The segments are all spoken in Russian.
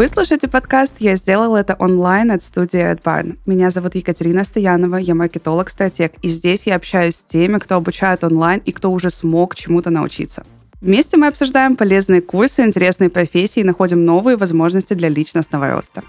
Вы слушаете подкаст «Я сделал это онлайн» от студии AdBarn. Меня зовут Екатерина Стоянова, я маркетолог-стратег, и здесь я общаюсь с теми, кто обучает онлайн и кто уже смог чему-то научиться. Вместе мы обсуждаем полезные курсы, интересные профессии и находим новые возможности для личностного роста.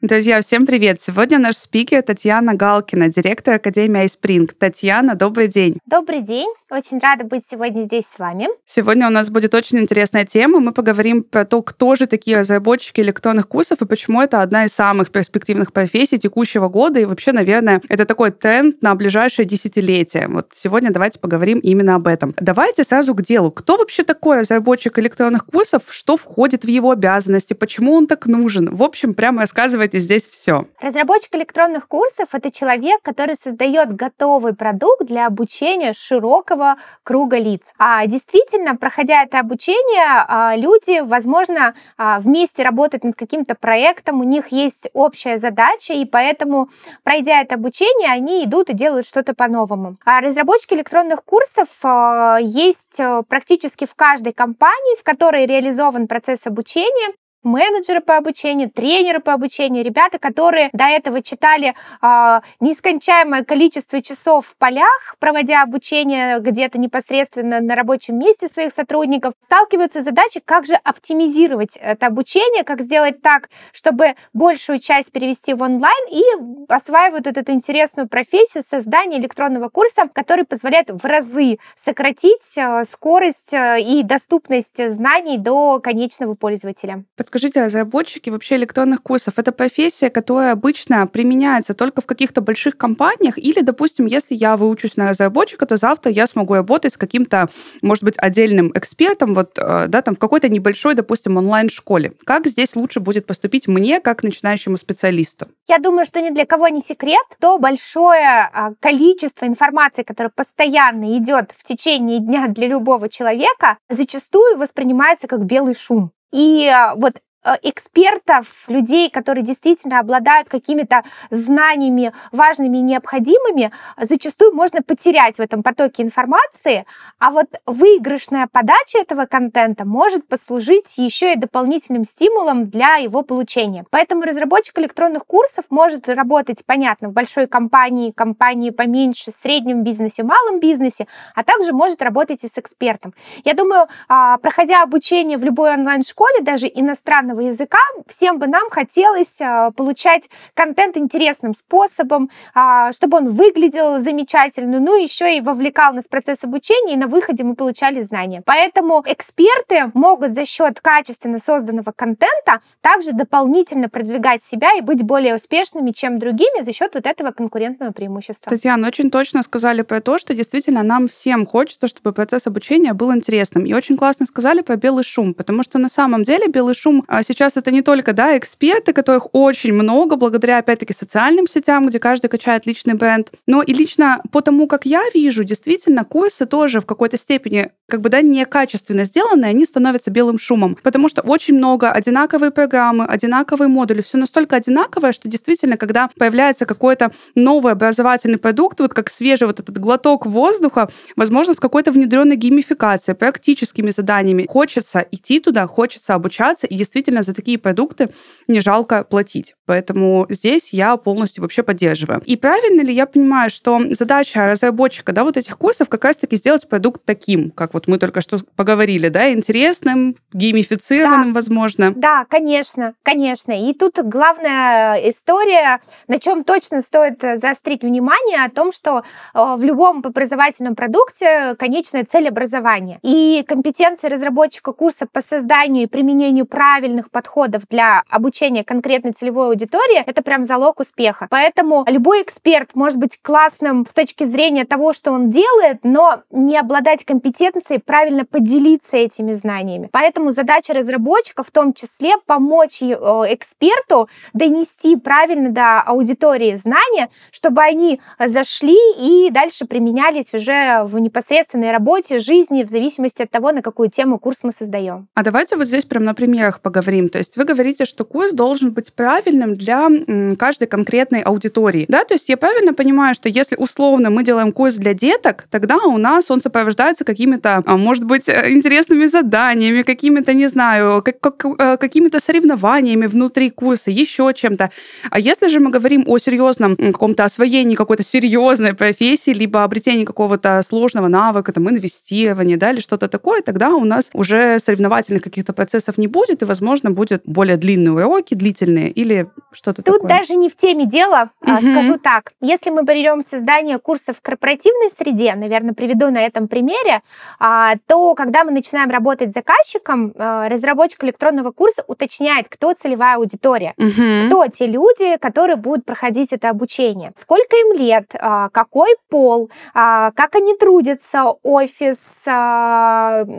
Друзья, всем привет! Сегодня наш спикер Татьяна Галкина, директор Академии iSpring. Татьяна, добрый день! Добрый день! Очень рада быть сегодня здесь с вами. Сегодня у нас будет очень интересная тема. Мы поговорим про то, кто же такие разработчики электронных курсов и почему это одна из самых перспективных профессий текущего года. И вообще, наверное, это такой тренд на ближайшее десятилетие. Вот сегодня давайте поговорим именно об этом. Давайте сразу к делу. Кто вообще такой разработчик электронных курсов? Что входит в его обязанности? Почему он так нужен? В общем, прямо рассказывать делаете здесь все? Разработчик электронных курсов — это человек, который создает готовый продукт для обучения широкого круга лиц. А действительно, проходя это обучение, а, люди, возможно, а, вместе работают над каким-то проектом, у них есть общая задача, и поэтому, пройдя это обучение, они идут и делают что-то по-новому. А разработчики электронных курсов а, есть практически в каждой компании, в которой реализован процесс обучения менеджеры по обучению, тренеры по обучению, ребята, которые до этого читали э, нескончаемое количество часов в полях, проводя обучение где-то непосредственно на рабочем месте своих сотрудников, сталкиваются с задачей, как же оптимизировать это обучение, как сделать так, чтобы большую часть перевести в онлайн и осваивают эту интересную профессию создания электронного курса, который позволяет в разы сократить э, скорость э, и доступность знаний до конечного пользователя. Подскажите, разработчики вообще электронных курсов, это профессия, которая обычно применяется только в каких-то больших компаниях или, допустим, если я выучусь на разработчика, то завтра я смогу работать с каким-то, может быть, отдельным экспертом, вот, э, да, там, в какой-то небольшой, допустим, онлайн-школе. Как здесь лучше будет поступить мне, как начинающему специалисту? Я думаю, что ни для кого не секрет, то большое а, количество информации, которое постоянно идет в течение дня для любого человека, зачастую воспринимается как белый шум. И а, вот экспертов, людей, которые действительно обладают какими-то знаниями важными и необходимыми, зачастую можно потерять в этом потоке информации, а вот выигрышная подача этого контента может послужить еще и дополнительным стимулом для его получения. Поэтому разработчик электронных курсов может работать, понятно, в большой компании, компании поменьше, среднем бизнесе, малом бизнесе, а также может работать и с экспертом. Я думаю, а, проходя обучение в любой онлайн-школе, даже иностранного иностранного языка, всем бы нам хотелось а, получать контент интересным способом, а, чтобы он выглядел замечательно, ну еще и вовлекал нас в процесс обучения, и на выходе мы получали знания. Поэтому эксперты могут за счет качественно созданного контента также дополнительно продвигать себя и быть более успешными, чем другими за счет вот этого конкурентного преимущества. Татьяна, очень точно сказали про то, что действительно нам всем хочется, чтобы процесс обучения был интересным. И очень классно сказали про белый шум, потому что на самом деле белый шум а, сейчас это не только да, эксперты, которых очень много, благодаря, опять-таки, социальным сетям, где каждый качает личный бренд, но и лично по тому, как я вижу, действительно, курсы тоже в какой-то степени как бы, да, некачественно сделанные, они становятся белым шумом, потому что очень много одинаковые программы, одинаковые модули, все настолько одинаковое, что действительно, когда появляется какой-то новый образовательный продукт, вот как свежий вот этот глоток воздуха, возможно, с какой-то внедренной геймификацией, практическими заданиями, хочется идти туда, хочется обучаться, и действительно действительно за такие продукты не жалко платить. Поэтому здесь я полностью вообще поддерживаю. И правильно ли я понимаю, что задача разработчика да, вот этих курсов как раз-таки сделать продукт таким, как вот мы только что поговорили, да, интересным, геймифицированным, да. возможно? Да, конечно, конечно. И тут главная история, на чем точно стоит заострить внимание, о том, что э, в любом образовательном продукте конечная цель образования. И компетенции разработчика курса по созданию и применению правильных правильных подходов для обучения конкретной целевой аудитории, это прям залог успеха. Поэтому любой эксперт может быть классным с точки зрения того, что он делает, но не обладать компетенцией правильно поделиться этими знаниями. Поэтому задача разработчика в том числе помочь э, эксперту донести правильно до аудитории знания, чтобы они зашли и дальше применялись уже в непосредственной работе, жизни, в зависимости от того, на какую тему курс мы создаем. А давайте вот здесь прям на примерах поговорим. То есть вы говорите, что курс должен быть правильным для каждой конкретной аудитории. Да, то есть я правильно понимаю, что если условно мы делаем курс для деток, тогда у нас он сопровождается какими-то, а, может быть, э, интересными заданиями, какими-то, не знаю, как, как, э, какими-то соревнованиями внутри курса, еще чем-то. А если же мы говорим о серьезном каком-то освоении какой-то серьезной профессии, либо обретении какого-то сложного навыка, там, инвестирования, да, или что-то такое, тогда у нас уже соревновательных каких-то процессов не будет, и, возможно, будет более длинные уроки, длительные, или что-то Тут такое. даже не в теме дела, угу. скажу так. Если мы берем создание курсов в корпоративной среде, наверное, приведу на этом примере, а, то когда мы начинаем работать с заказчиком, э, разработчик электронного курса уточняет, кто целевая аудитория, угу. кто те люди, которые будут проходить это обучение, сколько им лет, а, какой пол, как они трудятся, офис,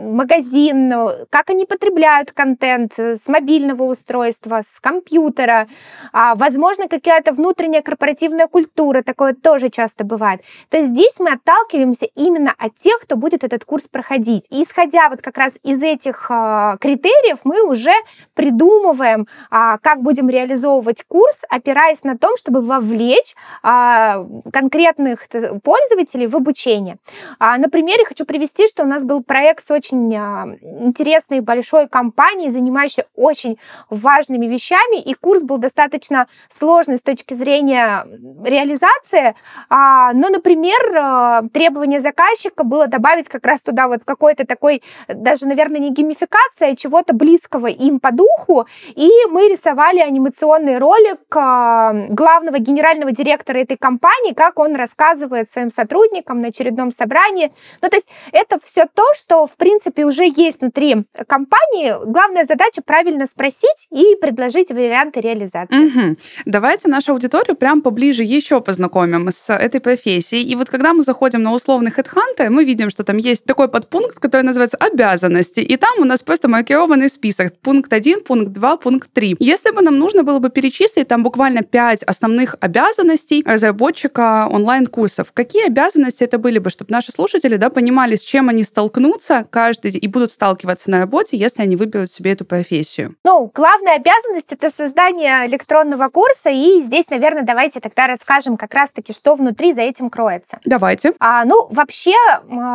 магазин, как они потребляют контент с мобильного устройства, с компьютера, возможно, какая-то внутренняя корпоративная культура, такое тоже часто бывает. То есть здесь мы отталкиваемся именно от тех, кто будет этот курс проходить. И исходя вот как раз из этих э, критериев, мы уже придумываем, э, как будем реализовывать курс, опираясь на том, чтобы вовлечь э, конкретных пользователей в обучение. А, на примере хочу привести, что у нас был проект с очень э, интересной большой компанией, занимающейся очень важными вещами, и курс был достаточно сложный с точки зрения реализации, а, но, например, требование заказчика было добавить как раз туда вот какой-то такой, даже, наверное, не геймификация, а чего-то близкого им по духу, и мы рисовали анимационный ролик главного генерального директора этой компании, как он рассказывает своим сотрудникам на очередном собрании. Ну, то есть это все то, что, в принципе, уже есть внутри компании. Главная задача правильно спросить и предложить варианты реализации. Угу. Давайте нашу аудиторию прям поближе еще познакомим с этой профессией. И вот когда мы заходим на условный HeadHunter, мы видим, что там есть такой подпункт, который называется «Обязанности». И там у нас просто маркированный список. Пункт 1, пункт 2, пункт 3. Если бы нам нужно было бы перечислить там буквально 5 основных обязанностей разработчика онлайн-курсов, какие обязанности это были бы, чтобы наши слушатели да, понимали, с чем они столкнутся каждый и будут сталкиваться на работе, если они выберут себе эту профессию? Ну, главная обязанность — это создание электронного курса, и здесь, наверное, давайте тогда расскажем как раз-таки, что внутри за этим кроется. Давайте. А, ну, вообще,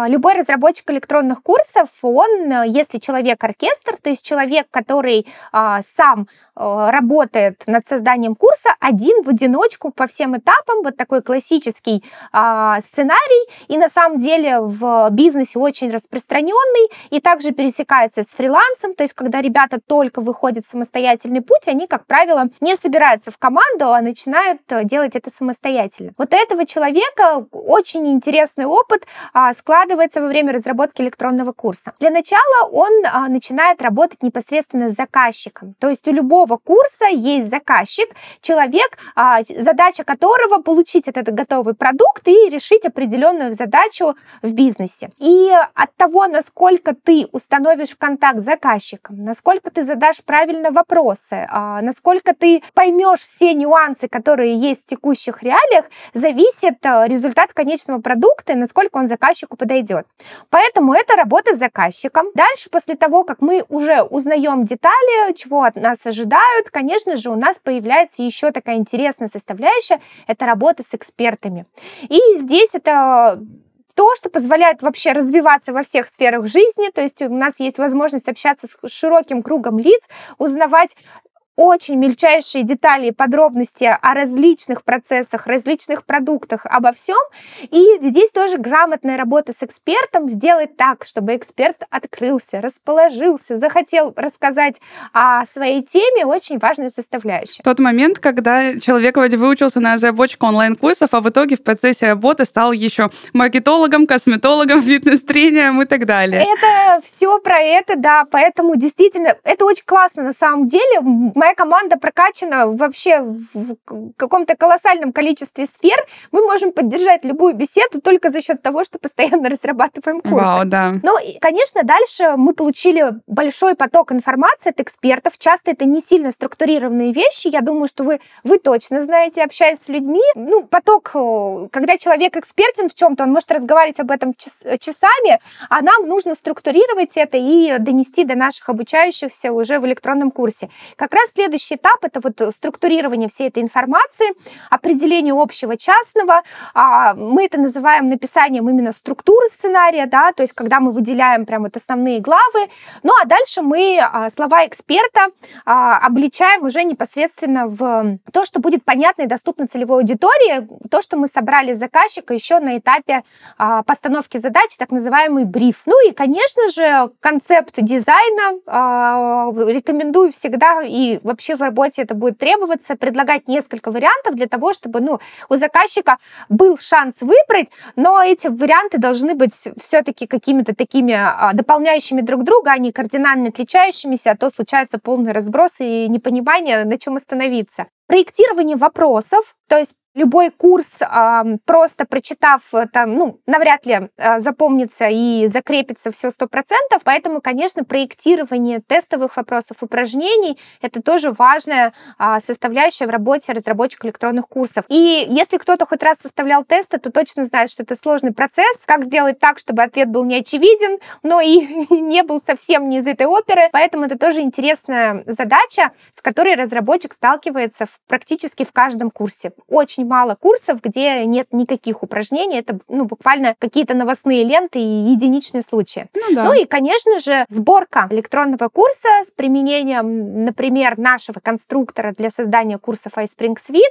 любой разработчик электронных курсов, он, если человек-оркестр, то есть человек, который а, сам работает над созданием курса, один в одиночку по всем этапам, вот такой классический а, сценарий, и на самом деле в бизнесе очень распространенный, и также пересекается с фрилансом, то есть когда ребята только выходят в самостоятельный путь, они, как правило, не собираются в команду, а начинают делать это самостоятельно. Вот этого человека очень интересный опыт а, складывается во время разработки электронного курса. Для начала он а, начинает работать непосредственно с заказчиком. То есть у любого курса есть заказчик, человек, а, задача которого получить этот готовый продукт и решить определенную задачу в бизнесе. И от того, насколько ты установишь контакт с заказчиком, насколько ты задашь правильно вопросы, насколько ты поймешь все нюансы, которые есть в текущих реалиях, зависит результат конечного продукта и насколько он заказчику подойдет. Поэтому это работа с заказчиком. Дальше, после того, как мы уже узнаем детали, чего от нас ожидают, конечно же, у нас появляется еще такая интересная составляющая, это работа с экспертами. И здесь это то, что позволяет вообще развиваться во всех сферах жизни. То есть у нас есть возможность общаться с широким кругом лиц, узнавать очень мельчайшие детали и подробности о различных процессах, различных продуктах, обо всем. И здесь тоже грамотная работа с экспертом сделать так, чтобы эксперт открылся, расположился, захотел рассказать о своей теме, очень важная составляющая. Тот момент, когда человек вроде выучился на разработчику онлайн-курсов, а в итоге в процессе работы стал еще маркетологом, косметологом, фитнес-тренером и так далее. Это все про это, да, поэтому действительно это очень классно на самом деле моя команда прокачана вообще в каком-то колоссальном количестве сфер, мы можем поддержать любую беседу только за счет того, что постоянно разрабатываем курсы. Вау, да. Ну, и, конечно, дальше мы получили большой поток информации от экспертов. Часто это не сильно структурированные вещи. Я думаю, что вы, вы точно знаете, общаясь с людьми. Ну, поток, э, когда человек экспертен в чем-то, он может разговаривать об этом час, часами, а нам нужно структурировать это и донести до наших обучающихся уже в электронном курсе. Как раз следующий этап — это вот структурирование всей этой информации, определение общего, частного. А, мы это называем написанием именно структуры сценария, да, то есть когда мы выделяем прям вот основные главы. Ну а дальше мы а, слова эксперта а, обличаем уже непосредственно в то, что будет понятно и доступно целевой аудитории, то, что мы собрали с заказчика еще на этапе постановки задач, так называемый бриф. Ну и, конечно же, концепт дизайна рекомендую всегда и вообще в работе это будет требоваться, предлагать несколько вариантов для того, чтобы ну, у заказчика был шанс выбрать, но эти варианты должны быть все-таки какими-то такими а, дополняющими друг друга, а не кардинально отличающимися, а то случается полный разброс и непонимание, на чем остановиться. Проектирование вопросов, то есть любой курс, просто прочитав, э, там, ну, навряд ли э, запомнится и закрепится все сто процентов. Поэтому, конечно, проектирование тестовых вопросов, упражнений — это тоже важная а, составляющая в работе разработчика электронных курсов. И если кто-то хоть раз составлял тесты, то точно знает, что это сложный процесс. Как сделать так, чтобы ответ был не очевиден, но и не был совсем не из этой оперы. Поэтому это тоже интересная задача, с которой разработчик сталкивается практически в каждом курсе. Очень очень мало курсов, где нет никаких упражнений. Это ну, буквально какие-то новостные ленты и единичные случаи. Ну, да. ну и, конечно же, сборка электронного курса с применением, например, нашего конструктора для создания курсов iSpring Suite.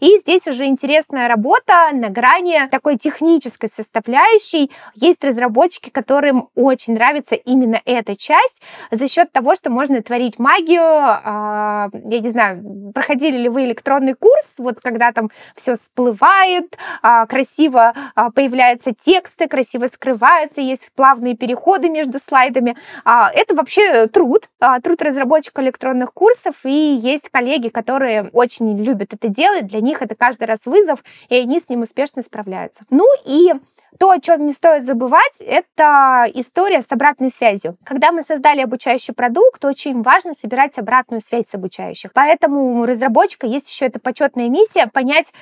И здесь уже интересная работа на грани такой технической составляющей. Есть разработчики, которым очень нравится именно эта часть за счет того, что можно творить магию. А, я не знаю, проходили ли вы электронный курс, вот когда там все всплывает, а, красиво а, появляются тексты, красиво скрываются, есть плавные переходы между слайдами. А, это вообще труд, труд разработчика электронных курсов, и есть коллеги, которые очень любят это делать, для них это каждый раз вызов, и они с ним успешно справляются. Ну и то, о чем не стоит забывать, это история с обратной связью. Когда мы создали обучающий продукт, очень важно собирать обратную связь с обучающих. Поэтому у разработчика есть еще эта почетная миссия понять,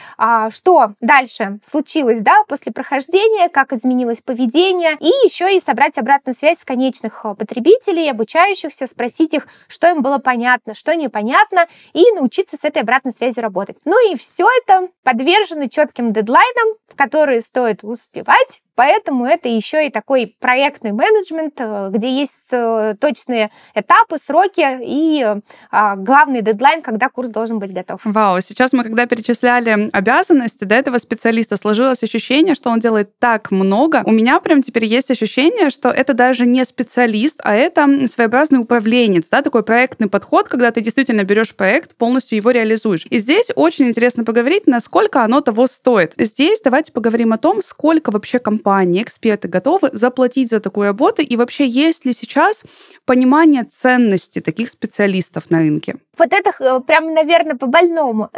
что дальше случилось да, после прохождения, как изменилось поведение, и еще и собрать обратную связь с конечных а, потребителей, обучающихся, спросить их, что им было понятно, что непонятно, и научиться с этой обратной связью работать. Ну и все это подвержено четким дедлайнам, которые стоит успевать, Поэтому это еще и такой проектный менеджмент, э, где есть э, точные этапы, сроки и а, главный дедлайн, когда курс должен быть готов. Вау, сейчас мы когда перечисляли обязанности до этого специалиста, сложилось ощущение, что он делает так много. У меня прям теперь есть ощущение, что это даже не специалист, а это своеобразный управленец, да, такой проектный подход, когда ты действительно берешь проект, полностью его реализуешь. И здесь очень интересно поговорить, насколько оно того стоит. Здесь давайте поговорим о том, сколько вообще компания компании, эксперты готовы заплатить за такую работу? И вообще есть ли сейчас понимание ценности таких специалистов на рынке? Вот это э, прям, наверное, по-больному.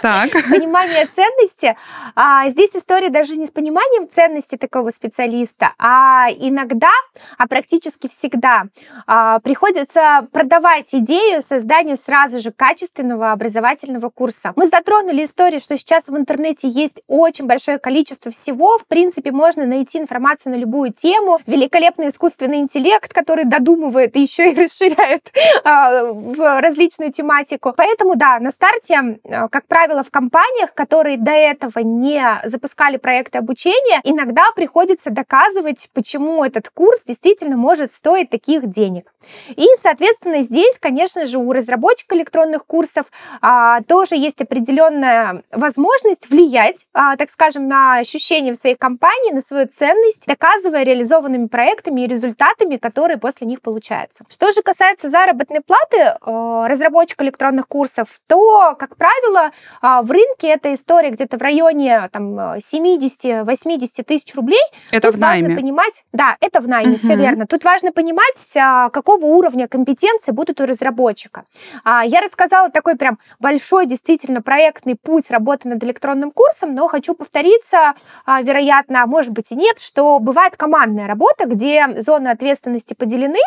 Так. Понимание ценности. А здесь история даже не с пониманием ценности такого специалиста, а иногда, а практически всегда а, приходится продавать идею создания сразу же качественного образовательного курса. Мы затронули историю, что сейчас в интернете есть очень большое количество всего. В принципе, можно найти информацию на любую тему. Великолепный искусственный интеллект, который додумывает и еще и расширяет а, в различные данную тематику. Поэтому, да, на старте, э, как правило, в компаниях, которые до этого не запускали проекты обучения, иногда приходится доказывать, почему этот курс действительно может стоить таких денег. И, соответственно, здесь, конечно же, у разработчика электронных курсов а, тоже есть определенная возможность влиять, а, так скажем, на ощущение в своей компании, на свою ценность, доказывая реализованными проектами и результатами, которые после них получаются. Что же касается заработной платы э, разработчика электронных курсов, то, как правило, э, в рынке эта история где-то в районе там 70-80 тысяч рублей. Это Тут в найме. Важно понимать, да, это в найме, угу. все верно. Тут важно понимать, а, какого уровня компетенции будут у разработчика. А, я рассказала такой прям большой, действительно проектный путь работы над электронным курсом, но хочу повториться, а, вероятно, может быть и нет, что бывает командная работа, где зоны ответственности поделены,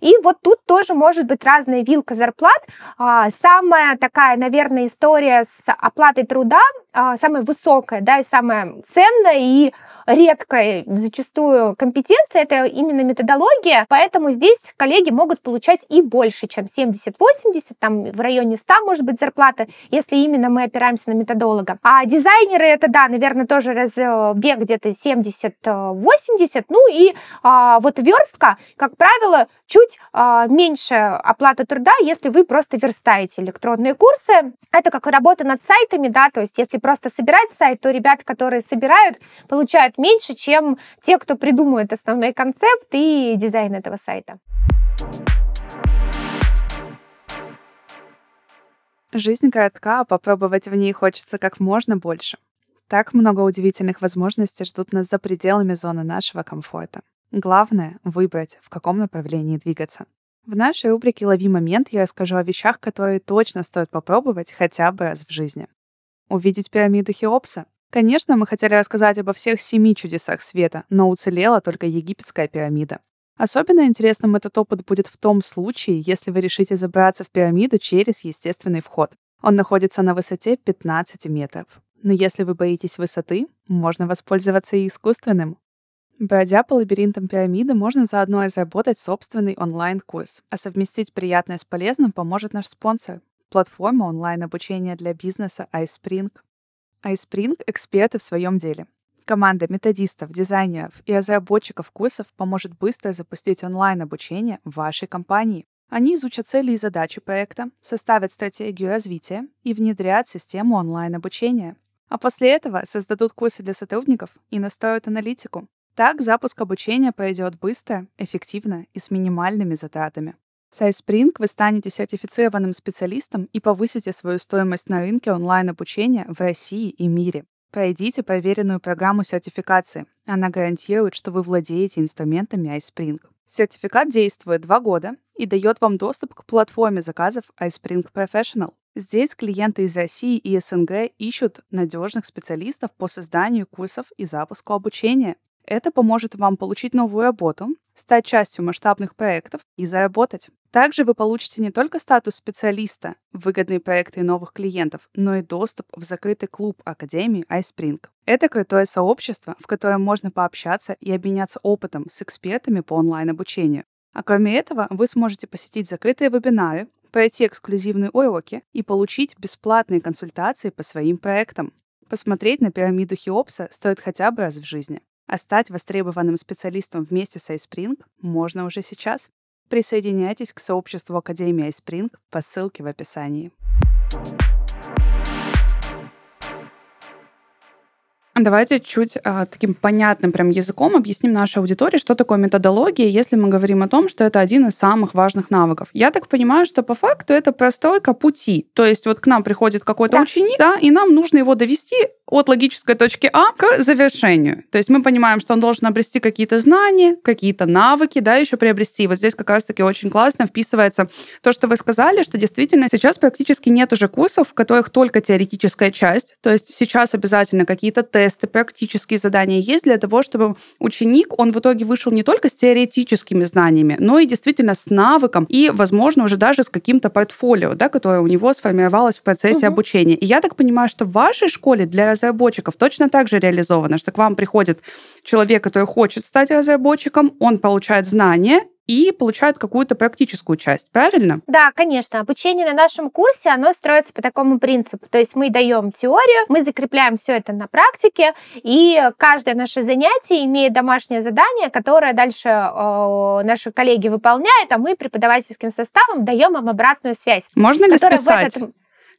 и вот тут тоже может быть разная вилка зарплат. Самая такая, наверное, история с оплатой труда, самая высокая, да, и самая ценная и редкая зачастую компетенция, это именно методология, поэтому здесь коллеги могут получать и больше, чем 70-80, там в районе 100 может быть зарплата, если именно мы опираемся на методолога. А дизайнеры это, да, наверное, тоже разбег где-то 70-80, ну и а, вот верстка, как правило, чуть а, меньше оплата труда, если вы просто верстаете электронные курсы. Это как работа над сайтами, да, то есть если просто собирать сайт, то ребята, которые собирают, получают меньше, чем те, кто придумывает основной концепт и дизайн этого сайта. Жизнь коротка, а попробовать в ней хочется как можно больше. Так много удивительных возможностей ждут нас за пределами зоны нашего комфорта. Главное — выбрать, в каком направлении двигаться. В нашей рубрике «Лови момент» я расскажу о вещах, которые точно стоит попробовать хотя бы раз в жизни. Увидеть пирамиду Хеопса? Конечно, мы хотели рассказать обо всех семи чудесах света, но уцелела только египетская пирамида. Особенно интересным этот опыт будет в том случае, если вы решите забраться в пирамиду через естественный вход. Он находится на высоте 15 метров. Но если вы боитесь высоты, можно воспользоваться и искусственным. Бродя по лабиринтам пирамиды, можно заодно разработать собственный онлайн-курс, а совместить приятное с полезным поможет наш спонсор — платформа онлайн-обучения для бизнеса iSpring. iSpring — эксперты в своем деле. Команда методистов, дизайнеров и разработчиков курсов поможет быстро запустить онлайн-обучение в вашей компании. Они изучат цели и задачи проекта, составят стратегию развития и внедрят систему онлайн-обучения. А после этого создадут курсы для сотрудников и настроят аналитику. Так запуск обучения пройдет быстро, эффективно и с минимальными затратами. С iSpring вы станете сертифицированным специалистом и повысите свою стоимость на рынке онлайн-обучения в России и мире. Пройдите проверенную программу сертификации. Она гарантирует, что вы владеете инструментами iSpring. Сертификат действует два года и дает вам доступ к платформе заказов iSpring Professional. Здесь клиенты из России и СНГ ищут надежных специалистов по созданию курсов и запуску обучения. Это поможет вам получить новую работу, стать частью масштабных проектов и заработать. Также вы получите не только статус специалиста, выгодные проекты и новых клиентов, но и доступ в закрытый клуб Академии iSpring. Это крутое сообщество, в котором можно пообщаться и обменяться опытом с экспертами по онлайн-обучению. А кроме этого, вы сможете посетить закрытые вебинары, пройти эксклюзивные уроки и получить бесплатные консультации по своим проектам. Посмотреть на пирамиду Хеопса стоит хотя бы раз в жизни. А стать востребованным специалистом вместе с iSpring можно уже сейчас. Присоединяйтесь к сообществу Академии iSpring по ссылке в описании. Давайте чуть а, таким понятным прям языком объясним нашей аудитории, что такое методология, если мы говорим о том, что это один из самых важных навыков. Я так понимаю, что по факту это простройка пути. То есть вот к нам приходит какой-то да. ученик, да, и нам нужно его довести от логической точки А к завершению. То есть мы понимаем, что он должен обрести какие-то знания, какие-то навыки, да, еще приобрести. И вот здесь как раз-таки очень классно вписывается то, что вы сказали, что действительно сейчас практически нет уже курсов, в которых только теоретическая часть. То есть сейчас обязательно какие-то тесты, практические задания есть для того, чтобы ученик, он в итоге вышел не только с теоретическими знаниями, но и действительно с навыком и, возможно, уже даже с каким-то портфолио, да, которое у него сформировалось в процессе угу. обучения. И я так понимаю, что в вашей школе для разработчиков точно так же реализовано, что к вам приходит человек, который хочет стать разработчиком, он получает знания, и получают какую-то практическую часть, правильно? Да, конечно. Обучение на нашем курсе, оно строится по такому принципу. То есть мы даем теорию, мы закрепляем все это на практике, и каждое наше занятие имеет домашнее задание, которое дальше э, наши коллеги выполняют, а мы преподавательским составом даем им обратную связь. Можно ли списать? Этот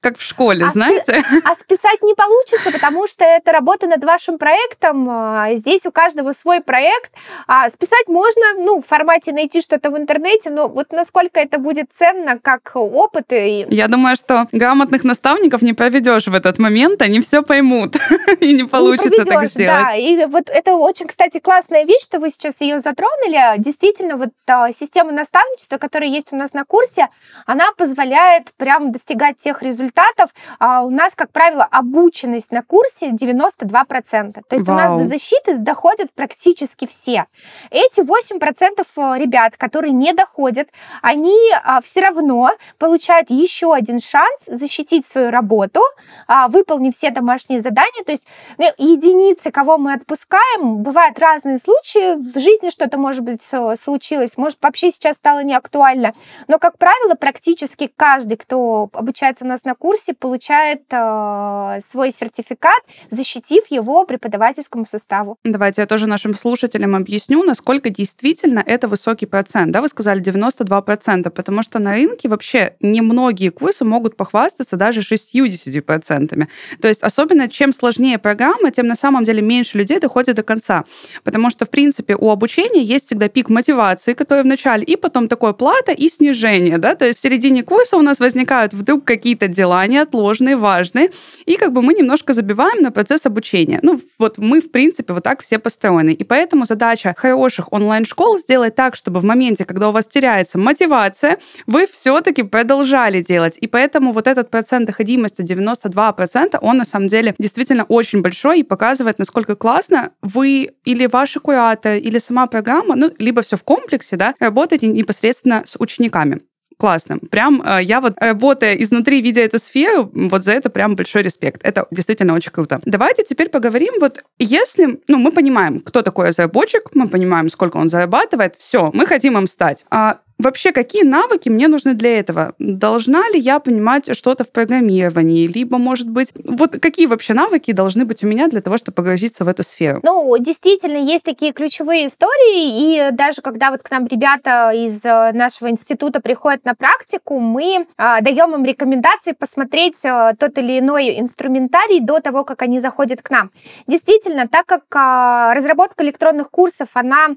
как в школе, а знаете. Спи- а списать не получится, потому что это работа над вашим проектом. А, здесь у каждого свой проект. А списать можно, ну, в формате найти что-то в интернете, но вот насколько это будет ценно, как опыт. И... Я думаю, что грамотных наставников не проведешь в этот момент, они все поймут, и не получится не так сделать. Да, и вот это очень, кстати, классная вещь, что вы сейчас ее затронули. Действительно, вот а, система наставничества, которая есть у нас на курсе, она позволяет прям достигать тех результатов, результатов а у нас, как правило, обученность на курсе 92%. То есть Вау. у нас до защиты доходят практически все. Эти 8% э, ребят, которые не доходят, они а, все равно получают еще один шанс защитить свою работу, а, выполнив все домашние задания. То есть ну, единицы, кого мы отпускаем, бывают разные случаи. В жизни что-то, может быть, случилось, может, вообще сейчас стало не актуально. Но, как правило, практически каждый, кто обучается у нас на курсе получает э, свой сертификат, защитив его преподавательскому составу. Давайте я тоже нашим слушателям объясню, насколько действительно это высокий процент. Да, вы сказали 92%, потому что на рынке вообще немногие курсы могут похвастаться даже 60%. То есть особенно чем сложнее программа, тем на самом деле меньше людей доходит до конца. Потому что, в принципе, у обучения есть всегда пик мотивации, который в начале, и потом такое плата и снижение. Да? То есть в середине курса у нас возникают вдруг какие-то дела, дела неотложные, важные, и как бы мы немножко забиваем на процесс обучения. Ну, вот мы, в принципе, вот так все построены. И поэтому задача хороших онлайн-школ сделать так, чтобы в моменте, когда у вас теряется мотивация, вы все-таки продолжали делать. И поэтому вот этот процент доходимости 92%, он на самом деле действительно очень большой и показывает, насколько классно вы или ваши кураторы, или сама программа, ну, либо все в комплексе, да, работаете непосредственно с учениками классно. Прям э, я вот, работая изнутри, видя эту сферу, вот за это прям большой респект. Это действительно очень круто. Давайте теперь поговорим, вот если, ну, мы понимаем, кто такой разработчик, мы понимаем, сколько он зарабатывает, все, мы хотим им стать. А Вообще, какие навыки мне нужны для этого? Должна ли я понимать что-то в программировании? Либо, может быть, вот какие вообще навыки должны быть у меня для того, чтобы погрузиться в эту сферу? Ну, действительно, есть такие ключевые истории, и даже когда вот к нам ребята из э, нашего института приходят на практику, мы а, даем им рекомендации посмотреть а, тот или иной инструментарий до того, как они заходят к нам. Действительно, так как а, разработка электронных курсов, она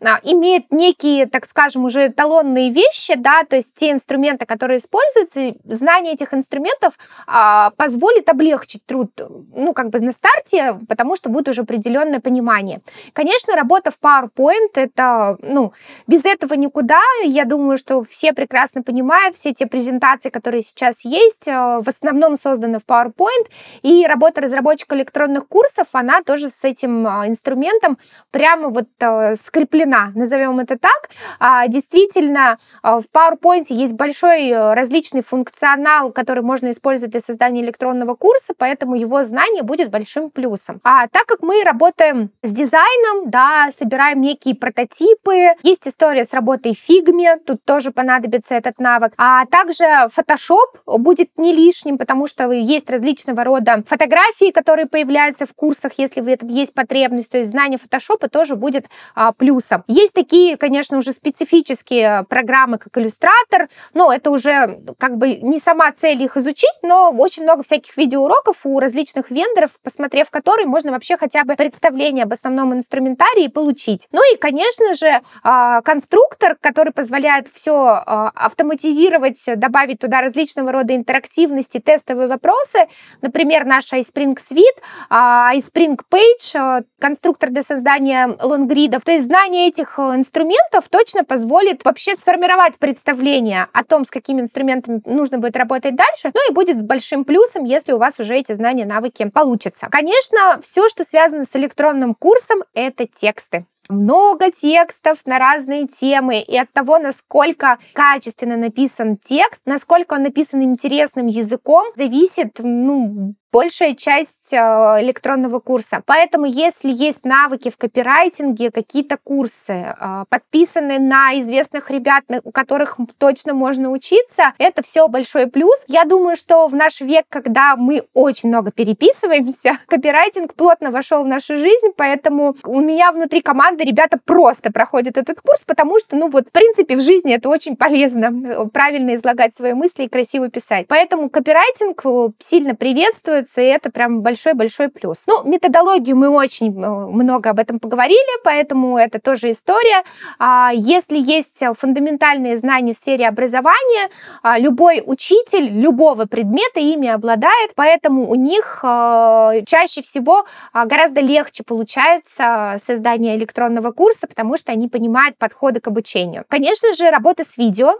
а, имеет некие, так скажем, уже талон определенные вещи, да, то есть те инструменты, которые используются, знание этих инструментов а, позволит облегчить труд, ну, как бы на старте, потому что будет уже определенное понимание. Конечно, работа в PowerPoint, это, ну, без этого никуда. Я думаю, что все прекрасно понимают, все те презентации, которые сейчас есть, э, в основном созданы в PowerPoint, и работа разработчика электронных курсов, она тоже с этим а, инструментом прямо вот э, скреплена, назовем это так. А, действительно, Действительно, а, в PowerPoint есть большой э, различный функционал, который можно использовать для создания электронного курса, поэтому его знание будет большим плюсом. А так как мы работаем с дизайном, да, собираем некие прототипы, есть история с работой Figma, тут тоже понадобится этот навык. А также Photoshop будет не лишним, потому что есть различного рода фотографии, которые появляются в курсах, если в этом есть потребность, то есть знание Photoshop тоже будет а, плюсом. Есть такие, конечно, уже специфические программы как иллюстратор. Ну, это уже как бы не сама цель их изучить, но очень много всяких видеоуроков у различных вендоров, посмотрев которые, можно вообще хотя бы представление об основном инструментарии получить. Ну и, конечно же, а, конструктор, который позволяет все а, автоматизировать, добавить туда различного рода интерактивности, тестовые вопросы. Например, наш iSpring Suite, а, iSpring Page, конструктор для создания лонгридов. То есть знание этих э, инструментов точно позволит вообще сформировать представление о том, с какими инструментами нужно будет работать дальше, ну и будет большим плюсом, если у вас уже эти знания, навыки получатся. Конечно, все, что связано с электронным курсом, это тексты много текстов на разные темы, и от того, насколько качественно написан текст, насколько он написан интересным языком, зависит, ну, большая часть э, электронного курса. Поэтому, если есть навыки в копирайтинге, какие-то курсы, э, подписаны на известных ребят, у которых точно можно учиться, это все большой плюс. Я думаю, что в наш век, когда мы очень много переписываемся, копирайтинг плотно вошел в нашу жизнь, поэтому у меня внутри команды ребята просто проходят этот курс, потому что, ну вот, в принципе, в жизни это очень полезно, правильно излагать свои мысли и красиво писать. Поэтому копирайтинг сильно приветствуется, и это прям большой-большой плюс. Ну, методологию мы очень э, много об этом поговорили, поэтому это тоже история. А если есть фундаментальные знания в сфере образования, а, любой учитель любого предмета ими обладает, поэтому у них э, чаще всего а, гораздо легче получается создание электронного курса, потому что они понимают подходы к обучению. Конечно же, работа с видео.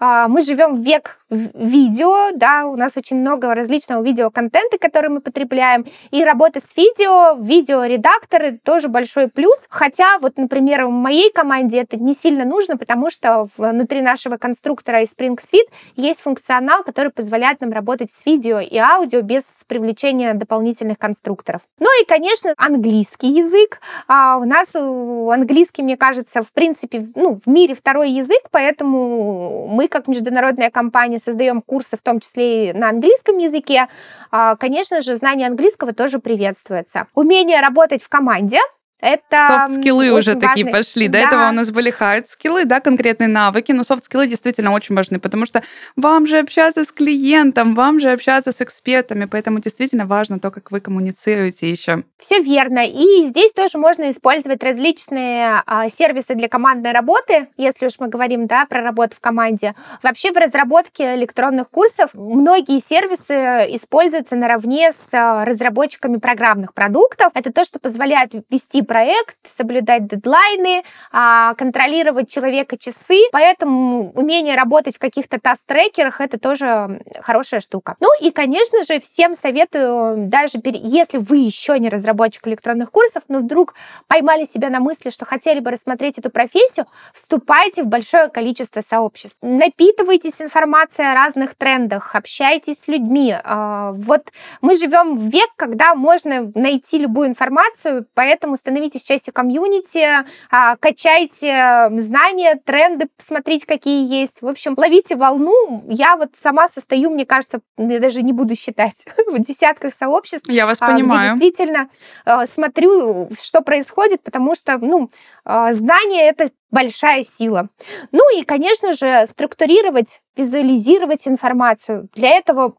Мы живем в век видео, да, у нас очень много различного видеоконтента, который мы потребляем, и работа с видео, видеоредакторы тоже большой плюс, хотя вот, например, в моей команде это не сильно нужно, потому что внутри нашего конструктора из Spring Suite есть функционал, который позволяет нам работать с видео и аудио без привлечения дополнительных конструкторов. Ну и, конечно, английский язык. А у нас английский, мне кажется, в принципе, ну, в мире второй язык, поэтому мы, как международная компания, создаем курсы, в том числе и на английском языке. А, конечно же, знание английского тоже приветствуется. Умение работать в команде — это софт-скиллы уже важный. такие пошли. До да. этого у нас были хард-скиллы, да, конкретные навыки, но софт-скиллы действительно очень важны, потому что вам же общаться с клиентом, вам же общаться с экспертами, поэтому действительно важно то, как вы коммуницируете еще. Все верно. И здесь тоже можно использовать различные а, сервисы для командной работы, если уж мы говорим, да, про работу в команде. Вообще в разработке электронных курсов многие сервисы используются наравне с а, разработчиками программных продуктов. Это то, что позволяет вести проект, соблюдать дедлайны, а, контролировать человека часы. Поэтому умение работать в каких-то таст-трекерах это тоже хорошая штука. Ну и, конечно же, всем советую, даже если вы еще не разработчик электронных курсов, но вдруг поймали себя на мысли, что хотели бы рассмотреть эту профессию, вступайте в большое количество сообществ. Напитывайтесь информацией о разных трендах, общайтесь с людьми. А, вот мы живем в век, когда можно найти любую информацию, поэтому становитесь становитесь частью комьюнити, а, качайте знания, тренды, посмотрите, какие есть. В общем, ловите волну. Я вот сама состою, мне кажется, я даже не буду считать, в десятках сообществ. Я вас понимаю. Где действительно а, смотрю, что происходит, потому что, ну, а, знание — это большая сила. Ну и, конечно же, структурировать, визуализировать информацию. Для этого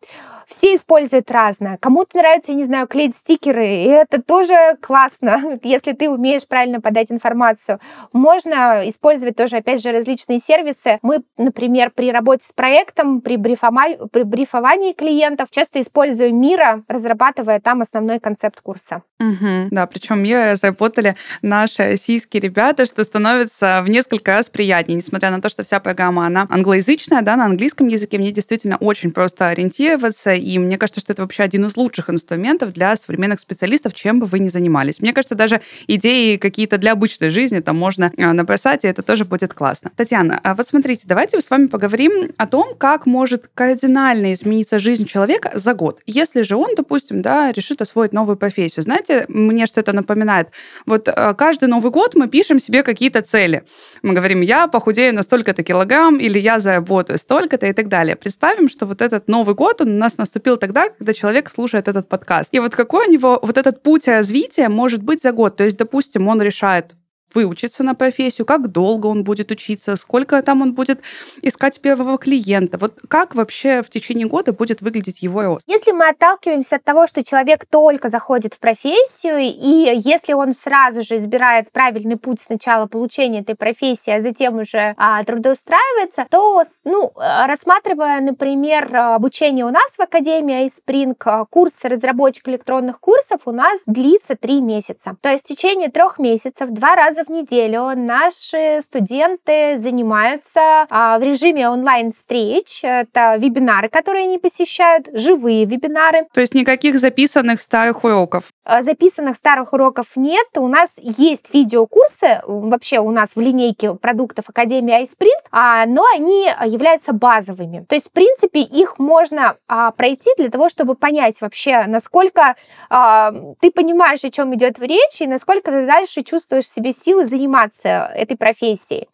все используют разное. Кому-то нравится, я не знаю, клеить стикеры, и это тоже классно, если ты умеешь правильно подать информацию. Можно использовать тоже, опять же, различные сервисы. Мы, например, при работе с проектом, при, брифома... при брифовании клиентов часто используем Мира, разрабатывая там основной концепт курса. Угу, да, причем Мира заработали наши российские ребята, что становится в несколько раз приятнее, несмотря на то, что вся программа, она англоязычная, да, на английском языке мне действительно очень просто ориентироваться, и мне кажется, что это вообще один из лучших инструментов для современных специалистов, чем бы вы ни занимались. Мне кажется, даже идеи какие-то для обычной жизни там можно э, написать, и это тоже будет классно. Татьяна, а вот смотрите, давайте с вами поговорим о том, как может кардинально измениться жизнь человека за год. Если же он, допустим, да, решит освоить новую профессию. Знаете, мне что это напоминает? Вот э, каждый Новый год мы пишем себе какие-то цели. Мы говорим, я похудею на столько-то килограмм, или я заработаю столько-то и так далее. Представим, что вот этот Новый год, он у нас наступил тогда, когда человек слушает этот подкаст. И вот какой у него вот этот путь развития может быть за год? То есть, допустим, он решает выучиться на профессию, как долго он будет учиться, сколько там он будет искать первого клиента. Вот как вообще в течение года будет выглядеть его рост? Если мы отталкиваемся от того, что человек только заходит в профессию, и если он сразу же избирает правильный путь сначала получения этой профессии, а затем уже а, трудоустраивается, то, ну, рассматривая, например, обучение у нас в Академии iSpring, а, курс разработчик электронных курсов у нас длится три месяца. То есть в течение трех месяцев два раза в неделю наши студенты занимаются а, в режиме онлайн-встреч. Это вебинары, которые они посещают, живые вебинары. То есть никаких записанных старых уроков? А, записанных старых уроков нет. У нас есть видеокурсы, вообще у нас в линейке продуктов Академии iSprint, а, но они являются базовыми. То есть, в принципе, их можно а, пройти для того, чтобы понять вообще, насколько ты понимаешь, о чем идет речь, и насколько ты дальше чувствуешь в себе силы заниматься этой профессией.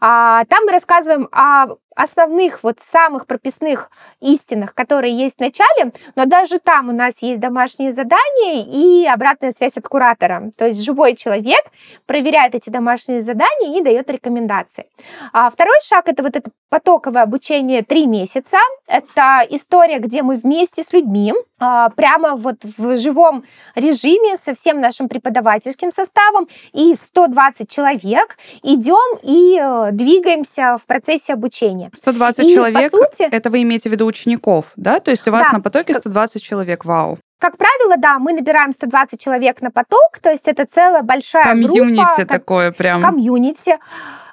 Там мы рассказываем о основных, вот самых прописных истинах, которые есть в начале, но даже там у нас есть домашние задания и обратная связь от куратора. То есть живой человек проверяет эти домашние задания и дает рекомендации. А второй шаг — это вот это потоковое обучение три месяца. Это история, где мы вместе с людьми, а, прямо вот в живом режиме со всем нашим преподавательским составом и 120 человек идем и э, двигаемся в процессе обучения. 120 и, человек, сути, это вы имеете в виду учеников, да? То есть у вас да, на потоке 120 человек, вау. Как правило, да, мы набираем 120 человек на поток, то есть это целая большая комьюнити группа. Комьюнити такое прям. Комьюнити.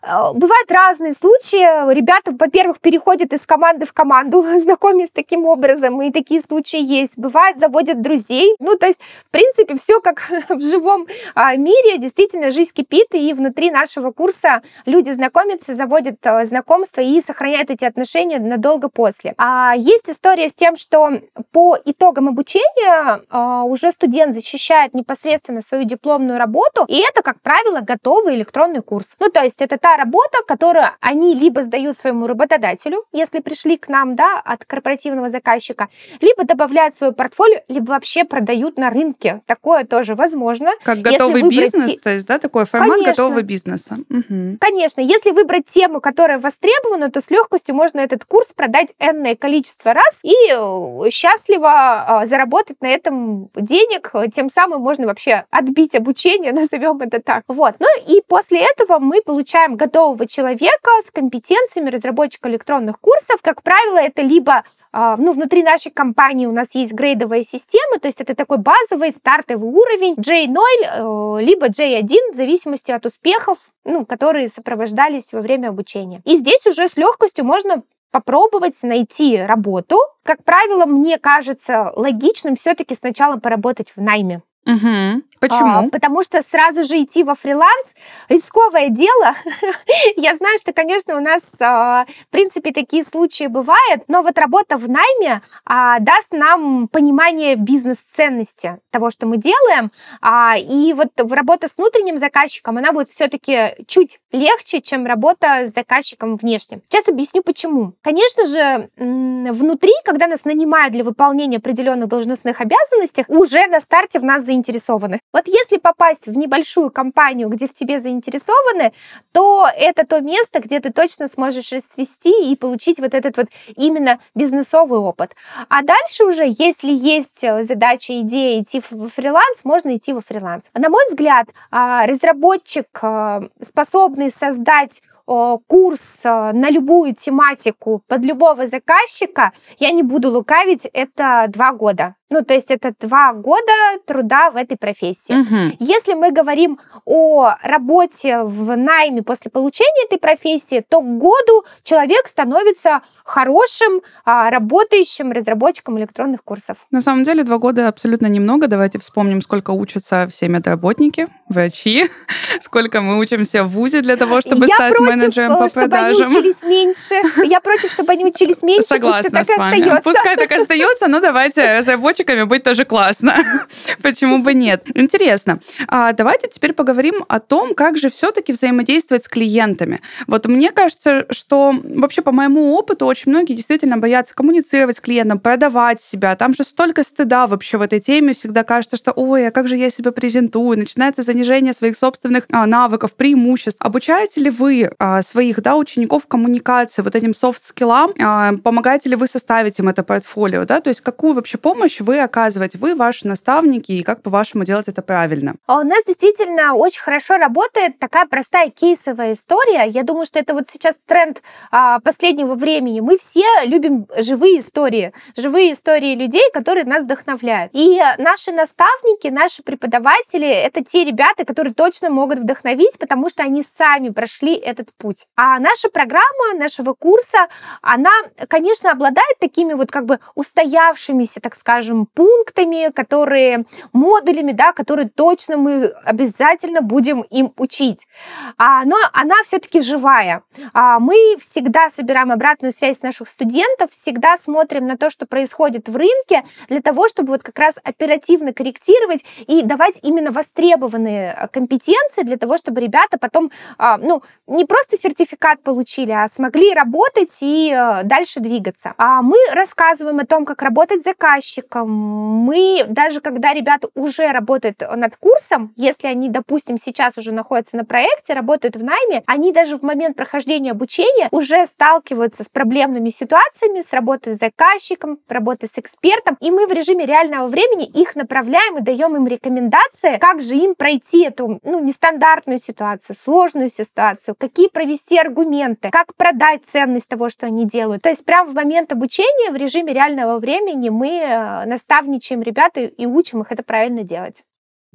Э, бывают разные случаи. Ребята, во-первых, переходят из команды в команду, знакомясь таким образом, и такие случаи есть. Бывает, заводят друзей. Ну, то есть, в принципе, все как в живом а, мире. Действительно, жизнь кипит, и внутри нашего курса люди знакомятся, заводят э, знакомства и сохраняют эти отношения надолго после. А есть история с тем, что по итогам обучения а, уже студент защищает непосредственно свою дипломную работу, и это, как правило, готовый электронный курс. Ну, то есть это та работа, которую они либо сдают своему работодателю, если пришли к нам, да, от корпоративного заказчика, либо добавляют в свое портфолио, либо вообще продают на рынке. Такое тоже возможно. Как готовый выбрать... бизнес, то есть, да, такой формат Конечно. готового бизнеса. Угу. Конечно, если выбрать тему, которая востребована, то с легкостью можно этот курс продать энное количество раз и э, счастливо э, заработать на этом денег, тем самым можно вообще отбить обучение, назовем это так. Вот. Ну и после этого мы получаем готового человека с компетенциями разработчика электронных курсов. Как правило, это либо а, ну, внутри нашей компании у нас есть грейдовая система, то есть это такой базовый стартовый уровень J0, э, либо J1, в зависимости от успехов, ну, которые сопровождались во время обучения. И здесь уже с легкостью можно попробовать найти работу. Как правило, мне кажется логичным все-таки сначала поработать в найме. Угу. Почему? А, потому что сразу же идти во фриланс рисковое дело. Я знаю, что, конечно, у нас, а, в принципе, такие случаи бывают, но вот работа в найме а, даст нам понимание бизнес-ценности того, что мы делаем. А, и вот работа с внутренним заказчиком, она будет все-таки чуть легче, чем работа с заказчиком внешним. Сейчас объясню, почему. Конечно же, внутри, когда нас нанимают для выполнения определенных должностных обязанностей, уже на старте в нас заинтересованы. Вот если попасть в небольшую компанию, где в тебе заинтересованы, то это то место, где ты точно сможешь расцвести и получить вот этот вот именно бизнесовый опыт. А дальше уже, если есть э, задача, идея идти в фриланс, можно идти во фриланс. На мой взгляд, а, разработчик, э, способный создать курс э, на любую тематику под любого заказчика, я не буду лукавить, это два года. Ну, то есть это два года труда в этой профессии. Угу. Если мы говорим о работе в найме после получения этой профессии, то к году человек становится хорошим, а, работающим разработчиком электронных курсов. На самом деле два года абсолютно немного. Давайте вспомним, сколько учатся все медработники, врачи, сколько мы учимся в ВУЗе для того, чтобы Я стать против, менеджером по чтобы продажам. Они учились меньше. Я против, чтобы они учились меньше. Согласна с вами. Остается. Пускай так остается, но давайте разработчиками быть тоже классно. Почему бы нет? Интересно. А давайте теперь поговорим о том, как же все-таки взаимодействовать с клиентами. Вот мне кажется, что вообще по моему опыту очень многие действительно боятся коммуницировать с клиентом, продавать себя. Там же столько стыда вообще в этой теме. Всегда кажется, что ой, а как же я себя презентую? Начинается занижение своих собственных а, навыков, преимуществ. Обучаете ли вы а, своих да, учеников коммуникации, вот этим софт-скиллам? А, помогаете ли вы составить им это портфолио? Да? То есть какую вообще помощь вы оказываете, вы, ваши наставники, и как, по-вашему, делать это правильно? А у нас действительно очень хорошо работает такая простая кейсовая история. Я думаю, что это вот сейчас тренд последнего времени. Мы все любим живые истории, живые истории людей, которые нас вдохновляют. И наши наставники, наши преподаватели — это те ребята, которые точно могут вдохновить, потому что они сами прошли этот путь. А наша программа нашего курса, она, конечно, обладает такими вот как бы устоявшимися, так скажем, пунктами, которые, модулями, да, которые точно мы обязательно будем им учить. А, но она все-таки живая. А, мы всегда собираем обратную связь наших студентов, всегда смотрим на то, что происходит в рынке, для того, чтобы вот как раз оперативно корректировать и давать именно востребованные э, компетенции для того, чтобы ребята потом, а, ну, не просто сертификат получили, а смогли работать и э, дальше двигаться. А мы рассказываем о том, как работать с заказчиком. Мы даже когда ребята уже работают над курсом, если они, допустим, сейчас уже находятся на проекте, работают в найме, они даже в момент прохождения обучения уже сталкиваются с проблемными ситуациями, с работой с заказчиком, работой с экспертом, и мы в режиме реального времени их направляем и даем им рекомендации, как же им пройти эту ну, нестандартную ситуацию, сложную ситуацию, какие провести аргументы, как продать ценность того, что они делают. То есть прямо в момент обучения в режиме реального времени мы э, наставничаем ребят и учим их это правильно делать.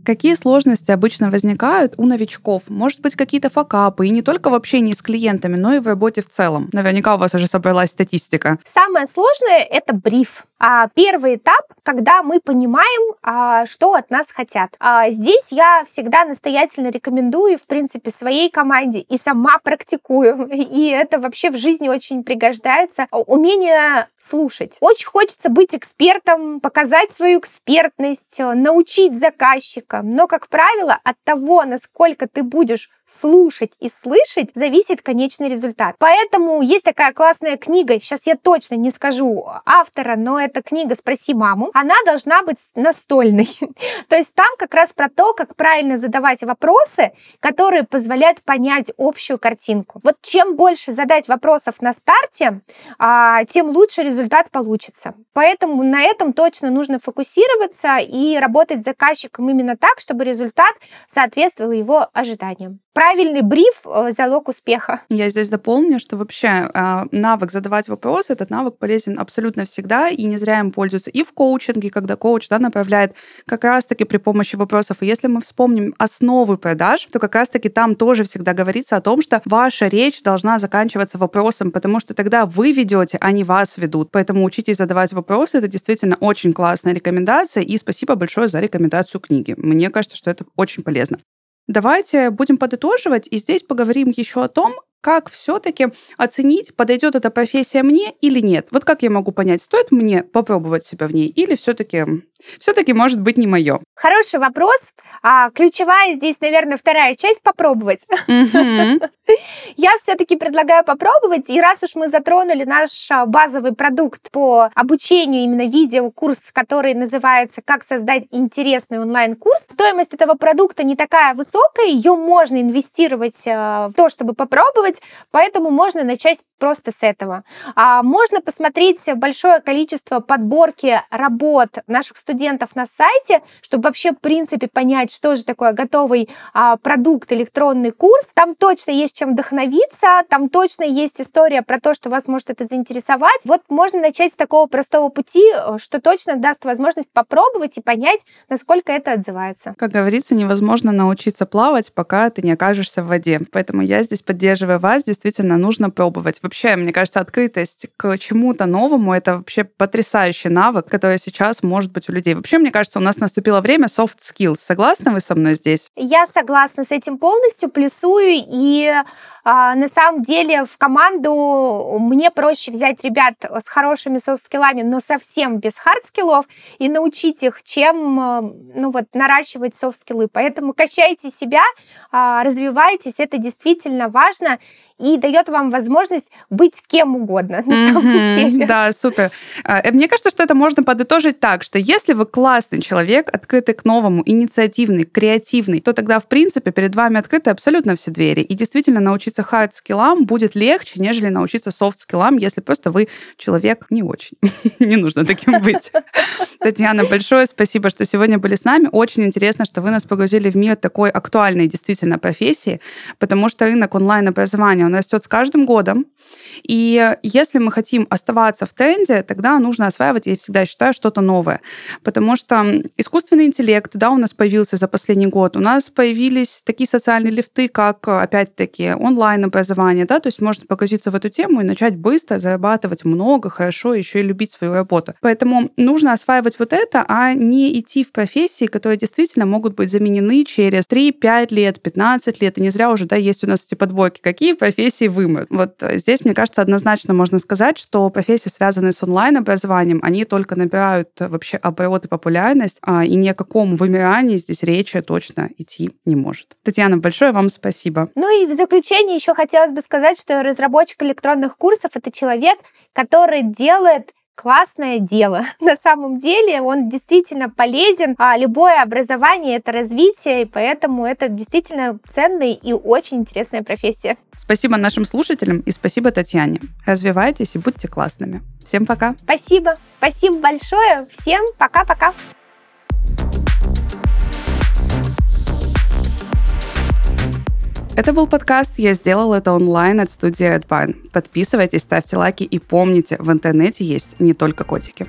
Какие сложности обычно возникают у новичков? Может быть, какие-то факапы, и не только в общении с клиентами, но и в работе в целом? Наверняка у вас уже собралась статистика. Самое сложное — это бриф. А первый этап, когда мы понимаем, а, что от нас хотят. А здесь я всегда настоятельно рекомендую, в принципе, своей команде и сама практикую. И это вообще в жизни очень пригождается. Умение слушать. Очень хочется быть экспертом, показать свою экспертность, научить заказчика, человеком. Но, как правило, от того, насколько ты будешь слушать и слышать, зависит конечный результат. Поэтому есть такая классная книга, сейчас я точно не скажу автора, но это книга «Спроси маму». Она должна быть настольной. то есть там как раз про то, как правильно задавать вопросы, которые позволяют понять общую картинку. Вот чем больше задать вопросов на старте, а, тем лучше результат получится. Поэтому на этом точно нужно фокусироваться и работать с заказчиком именно так, чтобы результат соответствовал его ожиданиям правильный бриф э, – залог успеха. Я здесь дополню, что вообще а, навык задавать вопросы, этот навык полезен абсолютно всегда, и не зря им пользуются и в коучинге, когда коуч да, направляет как раз-таки при помощи вопросов. И если мы вспомним основы продаж, то как раз-таки там тоже всегда говорится о том, что ваша речь должна заканчиваться вопросом, потому что тогда вы ведете, а не вас ведут. Поэтому учитесь задавать вопросы. Это действительно очень классная рекомендация. И спасибо большое за рекомендацию книги. Мне кажется, что это очень полезно. Давайте будем подытоживать, и здесь поговорим еще о том, как все-таки оценить, подойдет эта профессия мне или нет. Вот как я могу понять, стоит мне попробовать себя в ней или все-таки все-таки может быть не мое? Хороший вопрос. А, ключевая здесь, наверное, вторая часть попробовать. Я все-таки предлагаю попробовать. И раз уж мы затронули наш а, базовый продукт по обучению, именно видеокурс, который называется «Как создать интересный онлайн-курс», стоимость этого продукта не такая высокая, ее можно инвестировать а, в то, чтобы попробовать, поэтому можно начать просто с этого. А можно посмотреть большое количество подборки работ наших студентов на сайте, чтобы вообще, в принципе, понять, что же такое готовый а, продукт, электронный курс. Там точно есть чем вдохновиться, там точно есть история про то, что вас может это заинтересовать. Вот можно начать с такого простого пути, э, что точно даст возможность попробовать и понять, насколько это отзывается. Как говорится, невозможно научиться плавать, пока ты не окажешься в воде. Поэтому я здесь поддерживаю вас. Действительно, нужно пробовать вообще, мне кажется, открытость к чему-то новому — это вообще потрясающий навык, который сейчас может быть у людей. Вообще, мне кажется, у нас наступило время soft skills. Согласны вы со мной здесь? Я согласна с этим полностью, плюсую, и а, на самом деле в команду мне проще взять ребят с хорошими софт-скиллами, но совсем без хард-скиллов, и научить их, чем ну, вот, наращивать софт-скиллы. Поэтому качайте себя, а, развивайтесь, это действительно важно. И дает вам возможность быть кем угодно на самом деле. Да, супер. А, э, мне кажется, что это можно подытожить так, что если вы классный человек, открытый к новому, инициативный, креативный, то тогда, в принципе, перед вами открыты абсолютно все двери. И действительно научиться хард-скиллам будет легче, нежели научиться софт-скиллам, если просто вы человек не очень. Не нужно таким быть. Татьяна, большое спасибо, что сегодня были с нами. Очень интересно, что вы нас погрузили в мир такой актуальной действительно профессии, потому что рынок онлайн-образования, он растет с каждым годом. И если мы хотим оставаться в тренде, тогда нужно осваивать, я всегда считаю, что-то новое. Потому что искусственный интеллект, да, у нас появился за последний год. У нас появились такие социальные лифты, как, опять-таки, онлайн-образование, да, то есть можно погрузиться в эту тему и начать быстро зарабатывать много, хорошо, еще и любить свою работу. Поэтому нужно осваивать вот это, а не идти в профессии, которые действительно могут быть заменены через 3-5 лет, 15 лет. И не зря уже, да, есть у нас эти подборки, какие профессии вымрут. Вот здесь, мне кажется, однозначно можно сказать, что профессии, связанные с онлайн-образованием, они только набирают вообще оборот и популярность, а, и ни о каком вымирании здесь речи точно идти не может. Татьяна, большое вам спасибо. Ну и в заключение еще хотелось бы сказать, что разработчик электронных курсов — это человек, который делает классное дело. На самом деле он действительно полезен, а любое образование — это развитие, и поэтому это действительно ценная и очень интересная профессия. Спасибо нашим слушателям и спасибо Татьяне. Развивайтесь и будьте классными. Всем пока. Спасибо. Спасибо большое. Всем пока-пока. Это был подкаст «Я сделал это онлайн» от студии Redbine. Подписывайтесь, ставьте лайки и помните, в интернете есть не только котики.